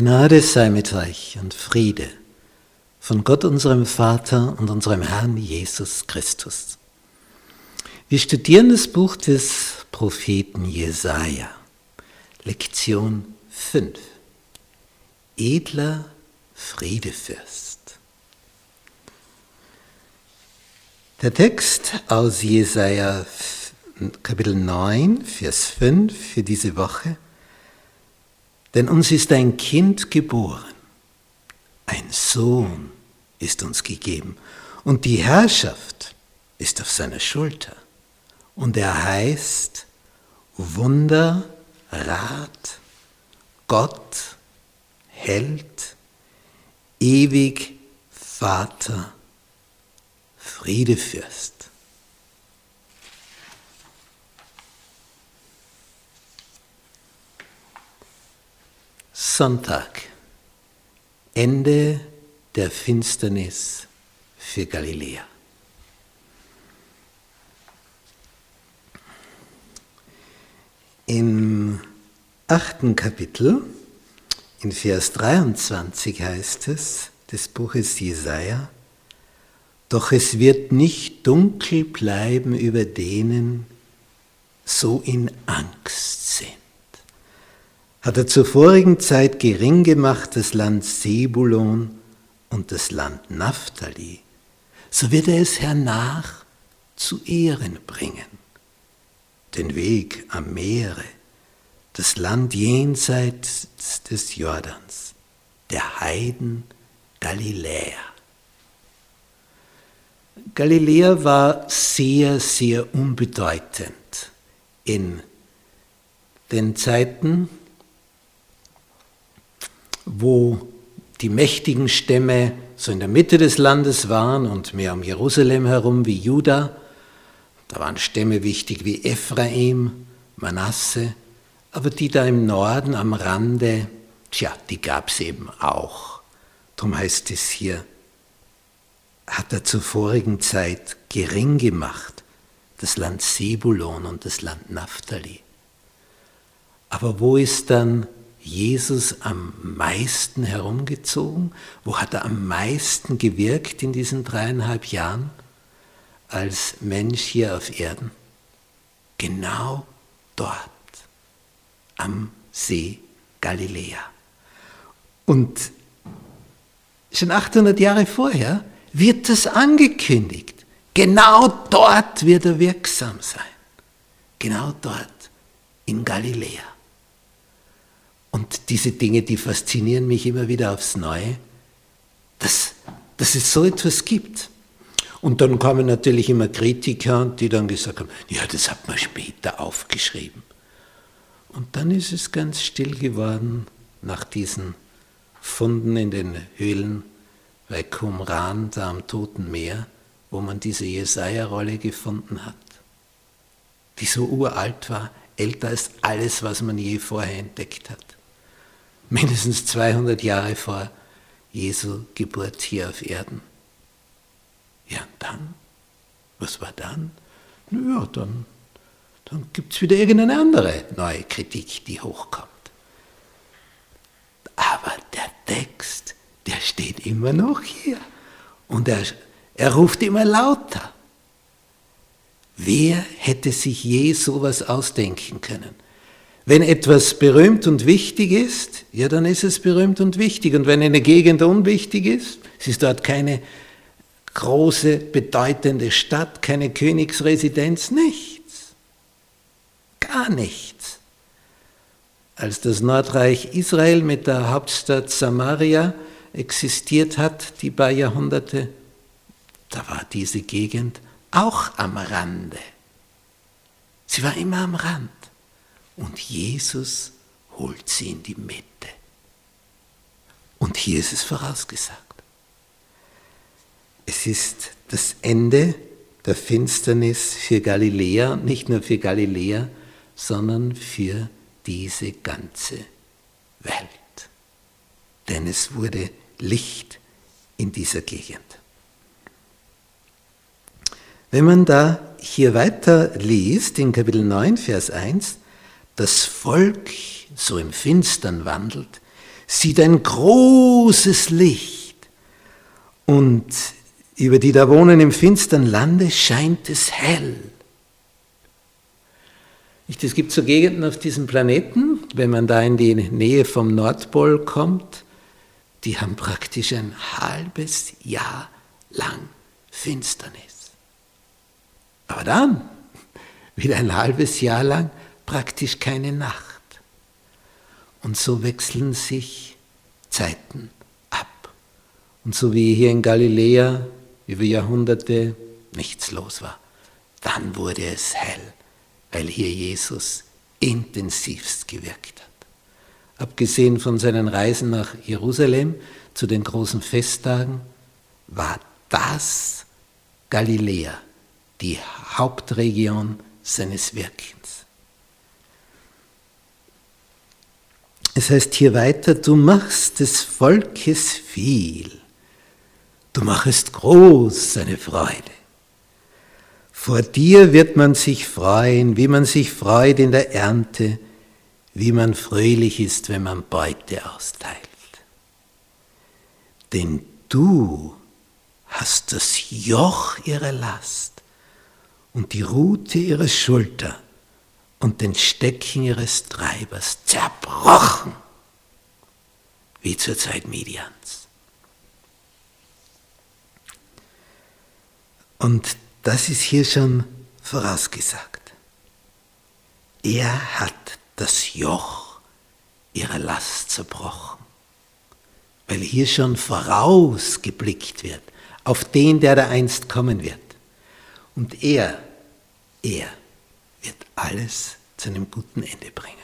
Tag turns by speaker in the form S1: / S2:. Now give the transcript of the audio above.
S1: Gnade sei mit euch und Friede von Gott unserem Vater und unserem Herrn Jesus Christus. Wir studieren das Buch des Propheten Jesaja, Lektion 5. Edler Friedefürst. Der Text aus Jesaja Kapitel 9, Vers 5 für diese Woche denn uns ist ein Kind geboren, ein Sohn ist uns gegeben und die Herrschaft ist auf seiner Schulter. Und er heißt Wunder, Rat, Gott, Held, ewig Vater, Friedefürst. Sonntag, Ende der Finsternis für Galiläa. Im achten Kapitel, in Vers 23 heißt es, des Buches Jesaja, doch es wird nicht dunkel bleiben über denen, so in Angst sind hat er zur vorigen Zeit gering gemacht das Land Sebulon und das Land Naphtali, so wird er es hernach zu Ehren bringen. Den Weg am Meere, das Land jenseits des Jordans, der Heiden Galiläa. Galiläa war sehr, sehr unbedeutend in den Zeiten wo die mächtigen Stämme so in der Mitte des Landes waren und mehr um Jerusalem herum wie Juda. Da waren Stämme wichtig wie Ephraim, Manasse, aber die da im Norden am Rande, tja, die gab es eben auch. Darum heißt es hier, hat er zur vorigen Zeit gering gemacht, das Land Sebulon und das Land Naphtali. Aber wo ist dann Jesus am meisten herumgezogen? Wo hat er am meisten gewirkt in diesen dreieinhalb Jahren als Mensch hier auf Erden? Genau dort, am See Galiläa. Und schon 800 Jahre vorher wird das angekündigt. Genau dort wird er wirksam sein. Genau dort in Galiläa. Und diese Dinge, die faszinieren mich immer wieder aufs Neue, dass, dass es so etwas gibt. Und dann kamen natürlich immer Kritiker, die dann gesagt haben, ja, das hat man später aufgeschrieben. Und dann ist es ganz still geworden nach diesen Funden in den Höhlen bei Qumran, da am Toten Meer, wo man diese Jesaja-Rolle gefunden hat, die so uralt war, älter als alles, was man je vorher entdeckt hat mindestens 200 Jahre vor Jesu Geburt hier auf Erden. Ja, und dann? Was war dann? Naja, dann, dann gibt es wieder irgendeine andere neue Kritik, die hochkommt. Aber der Text, der steht immer noch hier. Und er, er ruft immer lauter. Wer hätte sich je sowas ausdenken können? Wenn etwas berühmt und wichtig ist, ja, dann ist es berühmt und wichtig. Und wenn eine Gegend unwichtig ist, es ist dort keine große, bedeutende Stadt, keine Königsresidenz, nichts. Gar nichts. Als das Nordreich Israel mit der Hauptstadt Samaria existiert hat, die paar Jahrhunderte, da war diese Gegend auch am Rande. Sie war immer am Rand und Jesus holt sie in die Mitte. Und hier ist es vorausgesagt. Es ist das Ende der Finsternis für Galiläa, nicht nur für Galiläa, sondern für diese ganze Welt. Denn es wurde Licht in dieser Gegend. Wenn man da hier weiter liest, in Kapitel 9, Vers 1, das Volk so im Finstern wandelt, sieht ein großes Licht und über die da wohnen im finstern Lande scheint es hell. Es gibt so Gegenden auf diesem Planeten, wenn man da in die Nähe vom Nordpol kommt, die haben praktisch ein halbes Jahr lang Finsternis. Aber dann wieder ein halbes Jahr lang praktisch keine Nacht. Und so wechseln sich Zeiten ab. Und so wie hier in Galiläa über Jahrhunderte nichts los war, dann wurde es hell, weil hier Jesus intensivst gewirkt hat. Abgesehen von seinen Reisen nach Jerusalem zu den großen Festtagen, war das Galiläa, die Hauptregion seines Wirkens. Es heißt hier weiter, du machst des Volkes viel, du machest groß seine Freude. Vor dir wird man sich freuen, wie man sich freut in der Ernte, wie man fröhlich ist, wenn man Beute austeilt. Denn du hast das Joch ihrer Last und die Rute ihrer Schulter und den Stecken ihres Treibers zerbrochen, wie zur Zeit Midians. Und das ist hier schon vorausgesagt. Er hat das Joch ihrer Last zerbrochen, weil hier schon vorausgeblickt wird auf den, der da einst kommen wird. Und er, er wird alles zu einem guten Ende bringen.